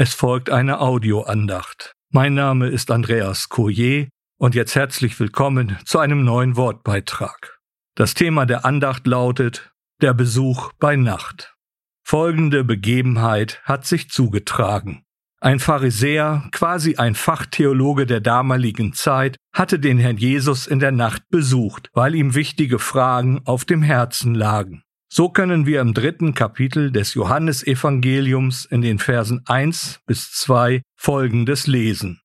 Es folgt eine Audioandacht. Mein Name ist Andreas Courier und jetzt herzlich willkommen zu einem neuen Wortbeitrag. Das Thema der Andacht lautet Der Besuch bei Nacht. Folgende Begebenheit hat sich zugetragen. Ein Pharisäer, quasi ein Fachtheologe der damaligen Zeit, hatte den Herrn Jesus in der Nacht besucht, weil ihm wichtige Fragen auf dem Herzen lagen. So können wir im dritten Kapitel des Johannesevangeliums in den Versen 1 bis 2 Folgendes lesen.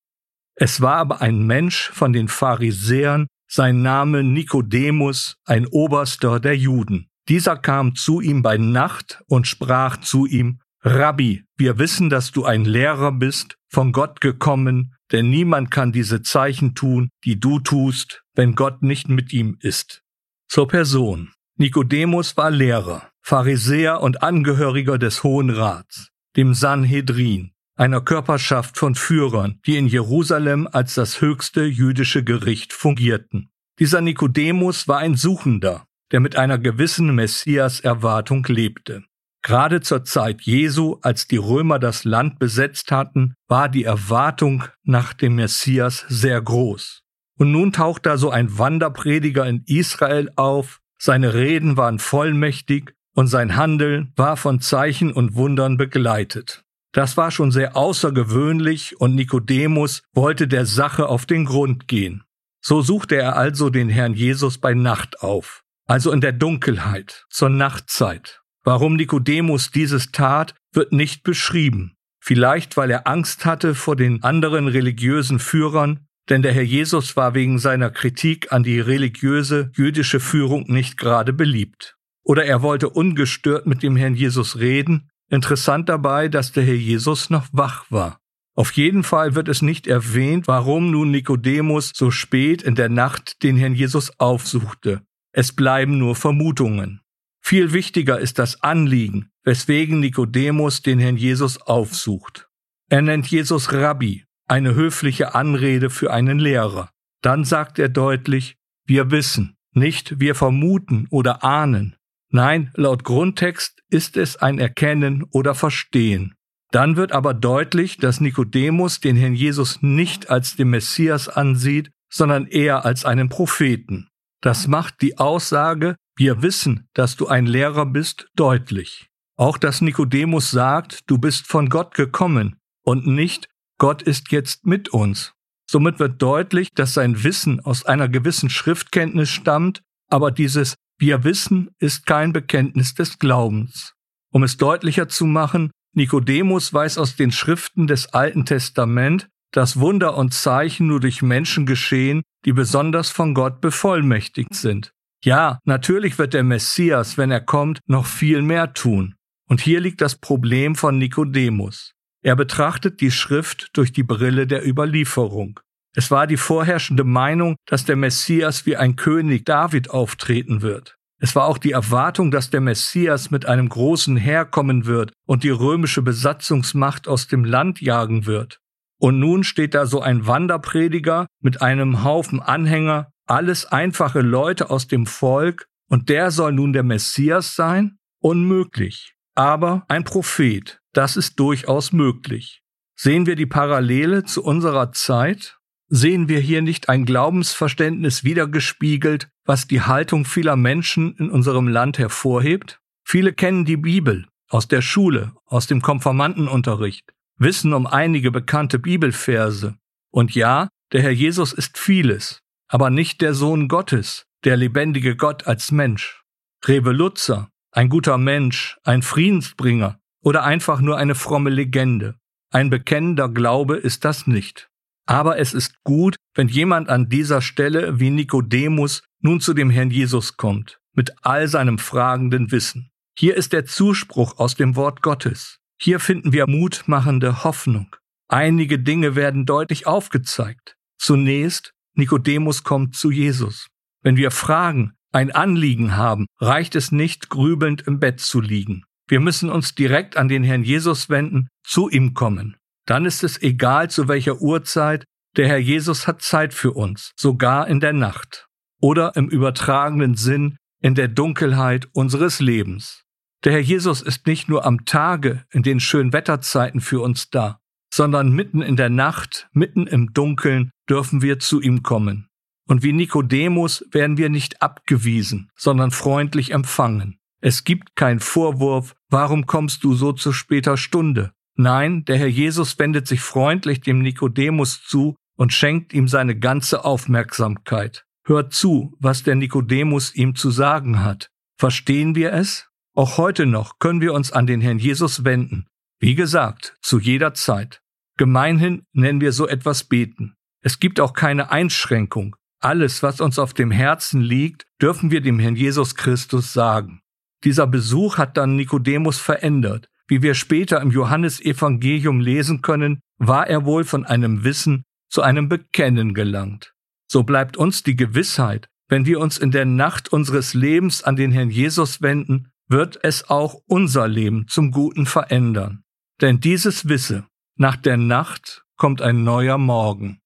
Es war aber ein Mensch von den Pharisäern, sein Name Nikodemus, ein Oberster der Juden. Dieser kam zu ihm bei Nacht und sprach zu ihm, Rabbi, wir wissen, dass du ein Lehrer bist, von Gott gekommen, denn niemand kann diese Zeichen tun, die du tust, wenn Gott nicht mit ihm ist. Zur Person. Nikodemus war Lehrer, Pharisäer und Angehöriger des Hohen Rats, dem Sanhedrin, einer Körperschaft von Führern, die in Jerusalem als das höchste jüdische Gericht fungierten. Dieser Nikodemus war ein Suchender, der mit einer gewissen Messias-Erwartung lebte. Gerade zur Zeit Jesu, als die Römer das Land besetzt hatten, war die Erwartung nach dem Messias sehr groß. Und nun taucht da so ein Wanderprediger in Israel auf, seine Reden waren vollmächtig und sein Handeln war von Zeichen und Wundern begleitet. Das war schon sehr außergewöhnlich und Nikodemus wollte der Sache auf den Grund gehen. So suchte er also den Herrn Jesus bei Nacht auf, also in der Dunkelheit, zur Nachtzeit. Warum Nikodemus dieses tat, wird nicht beschrieben. Vielleicht weil er Angst hatte vor den anderen religiösen Führern denn der Herr Jesus war wegen seiner Kritik an die religiöse jüdische Führung nicht gerade beliebt. Oder er wollte ungestört mit dem Herrn Jesus reden. Interessant dabei, dass der Herr Jesus noch wach war. Auf jeden Fall wird es nicht erwähnt, warum nun Nikodemus so spät in der Nacht den Herrn Jesus aufsuchte. Es bleiben nur Vermutungen. Viel wichtiger ist das Anliegen, weswegen Nikodemus den Herrn Jesus aufsucht. Er nennt Jesus Rabbi, eine höfliche Anrede für einen Lehrer. Dann sagt er deutlich, wir wissen, nicht wir vermuten oder ahnen. Nein, laut Grundtext ist es ein Erkennen oder Verstehen. Dann wird aber deutlich, dass Nikodemus den Herrn Jesus nicht als den Messias ansieht, sondern eher als einen Propheten. Das macht die Aussage, wir wissen, dass du ein Lehrer bist, deutlich. Auch dass Nikodemus sagt, du bist von Gott gekommen und nicht, Gott ist jetzt mit uns. Somit wird deutlich, dass sein Wissen aus einer gewissen Schriftkenntnis stammt, aber dieses Wir wissen ist kein Bekenntnis des Glaubens. Um es deutlicher zu machen, Nikodemus weiß aus den Schriften des Alten Testament, dass Wunder und Zeichen nur durch Menschen geschehen, die besonders von Gott bevollmächtigt sind. Ja, natürlich wird der Messias, wenn er kommt, noch viel mehr tun. Und hier liegt das Problem von Nikodemus. Er betrachtet die Schrift durch die Brille der Überlieferung. Es war die vorherrschende Meinung, dass der Messias wie ein König David auftreten wird. Es war auch die Erwartung, dass der Messias mit einem großen Heer kommen wird und die römische Besatzungsmacht aus dem Land jagen wird. Und nun steht da so ein Wanderprediger mit einem Haufen Anhänger, alles einfache Leute aus dem Volk, und der soll nun der Messias sein? Unmöglich. Aber ein Prophet, das ist durchaus möglich. Sehen wir die Parallele zu unserer Zeit? Sehen wir hier nicht ein Glaubensverständnis wiedergespiegelt, was die Haltung vieler Menschen in unserem Land hervorhebt? Viele kennen die Bibel aus der Schule, aus dem Konformantenunterricht, wissen um einige bekannte Bibelverse. Und ja, der Herr Jesus ist vieles, aber nicht der Sohn Gottes, der lebendige Gott als Mensch. Revelutzer, ein guter Mensch, ein Friedensbringer, oder einfach nur eine fromme Legende. Ein bekennender Glaube ist das nicht. Aber es ist gut, wenn jemand an dieser Stelle wie Nikodemus nun zu dem Herrn Jesus kommt, mit all seinem fragenden Wissen. Hier ist der Zuspruch aus dem Wort Gottes. Hier finden wir mutmachende Hoffnung. Einige Dinge werden deutlich aufgezeigt. Zunächst, Nikodemus kommt zu Jesus. Wenn wir Fragen, ein Anliegen haben, reicht es nicht, grübelnd im Bett zu liegen. Wir müssen uns direkt an den Herrn Jesus wenden, zu ihm kommen. Dann ist es egal, zu welcher Uhrzeit, der Herr Jesus hat Zeit für uns, sogar in der Nacht oder im übertragenen Sinn in der Dunkelheit unseres Lebens. Der Herr Jesus ist nicht nur am Tage in den schönen Wetterzeiten für uns da. sondern mitten in der Nacht, mitten im Dunkeln dürfen wir zu ihm kommen. Und wie Nikodemus werden wir nicht abgewiesen, sondern freundlich empfangen. Es gibt keinen Vorwurf, warum kommst du so zu später Stunde? Nein, der Herr Jesus wendet sich freundlich dem Nikodemus zu und schenkt ihm seine ganze Aufmerksamkeit. Hört zu, was der Nikodemus ihm zu sagen hat. Verstehen wir es? Auch heute noch können wir uns an den Herrn Jesus wenden. Wie gesagt, zu jeder Zeit. Gemeinhin nennen wir so etwas beten. Es gibt auch keine Einschränkung. Alles, was uns auf dem Herzen liegt, dürfen wir dem Herrn Jesus Christus sagen. Dieser Besuch hat dann Nikodemus verändert. Wie wir später im Johannesevangelium lesen können, war er wohl von einem Wissen zu einem Bekennen gelangt. So bleibt uns die Gewissheit, wenn wir uns in der Nacht unseres Lebens an den Herrn Jesus wenden, wird es auch unser Leben zum Guten verändern. Denn dieses wisse, nach der Nacht kommt ein neuer Morgen.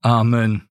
Amen.